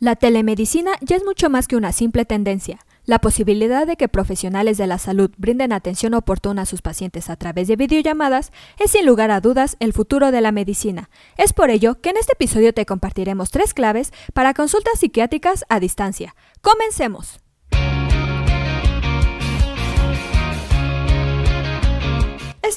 La telemedicina ya es mucho más que una simple tendencia. La posibilidad de que profesionales de la salud brinden atención oportuna a sus pacientes a través de videollamadas es sin lugar a dudas el futuro de la medicina. Es por ello que en este episodio te compartiremos tres claves para consultas psiquiátricas a distancia. Comencemos.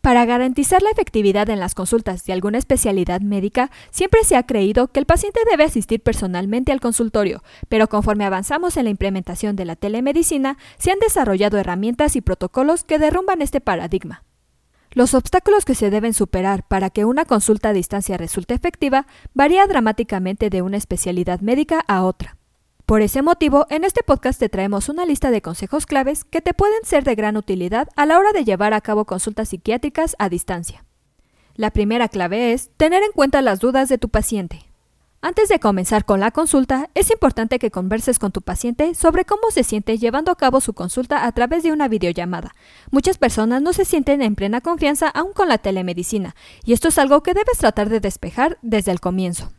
Para garantizar la efectividad en las consultas de alguna especialidad médica, siempre se ha creído que el paciente debe asistir personalmente al consultorio, pero conforme avanzamos en la implementación de la telemedicina, se han desarrollado herramientas y protocolos que derrumban este paradigma. Los obstáculos que se deben superar para que una consulta a distancia resulte efectiva varía dramáticamente de una especialidad médica a otra. Por ese motivo, en este podcast te traemos una lista de consejos claves que te pueden ser de gran utilidad a la hora de llevar a cabo consultas psiquiátricas a distancia. La primera clave es tener en cuenta las dudas de tu paciente. Antes de comenzar con la consulta, es importante que converses con tu paciente sobre cómo se siente llevando a cabo su consulta a través de una videollamada. Muchas personas no se sienten en plena confianza aún con la telemedicina, y esto es algo que debes tratar de despejar desde el comienzo.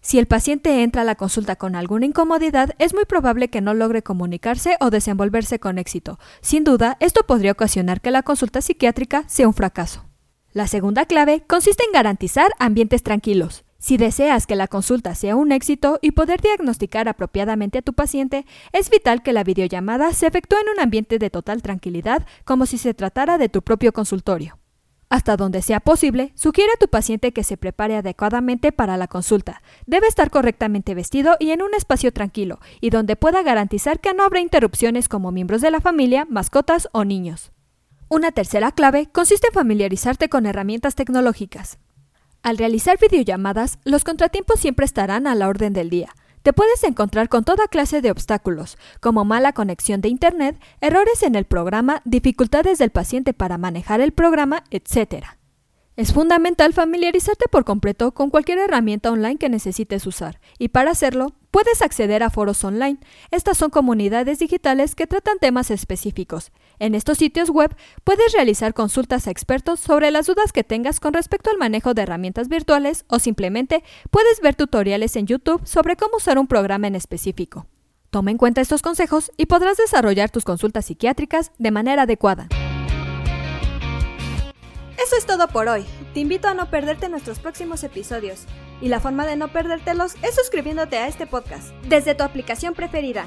Si el paciente entra a la consulta con alguna incomodidad, es muy probable que no logre comunicarse o desenvolverse con éxito. Sin duda, esto podría ocasionar que la consulta psiquiátrica sea un fracaso. La segunda clave consiste en garantizar ambientes tranquilos. Si deseas que la consulta sea un éxito y poder diagnosticar apropiadamente a tu paciente, es vital que la videollamada se efectúe en un ambiente de total tranquilidad, como si se tratara de tu propio consultorio. Hasta donde sea posible, sugiere a tu paciente que se prepare adecuadamente para la consulta. Debe estar correctamente vestido y en un espacio tranquilo, y donde pueda garantizar que no habrá interrupciones como miembros de la familia, mascotas o niños. Una tercera clave consiste en familiarizarte con herramientas tecnológicas. Al realizar videollamadas, los contratiempos siempre estarán a la orden del día. Te puedes encontrar con toda clase de obstáculos, como mala conexión de Internet, errores en el programa, dificultades del paciente para manejar el programa, etc. Es fundamental familiarizarte por completo con cualquier herramienta online que necesites usar, y para hacerlo, puedes acceder a foros online. Estas son comunidades digitales que tratan temas específicos. En estos sitios web puedes realizar consultas a expertos sobre las dudas que tengas con respecto al manejo de herramientas virtuales o simplemente puedes ver tutoriales en YouTube sobre cómo usar un programa en específico. Toma en cuenta estos consejos y podrás desarrollar tus consultas psiquiátricas de manera adecuada. Eso es todo por hoy. Te invito a no perderte nuestros próximos episodios. Y la forma de no perdértelos es suscribiéndote a este podcast desde tu aplicación preferida.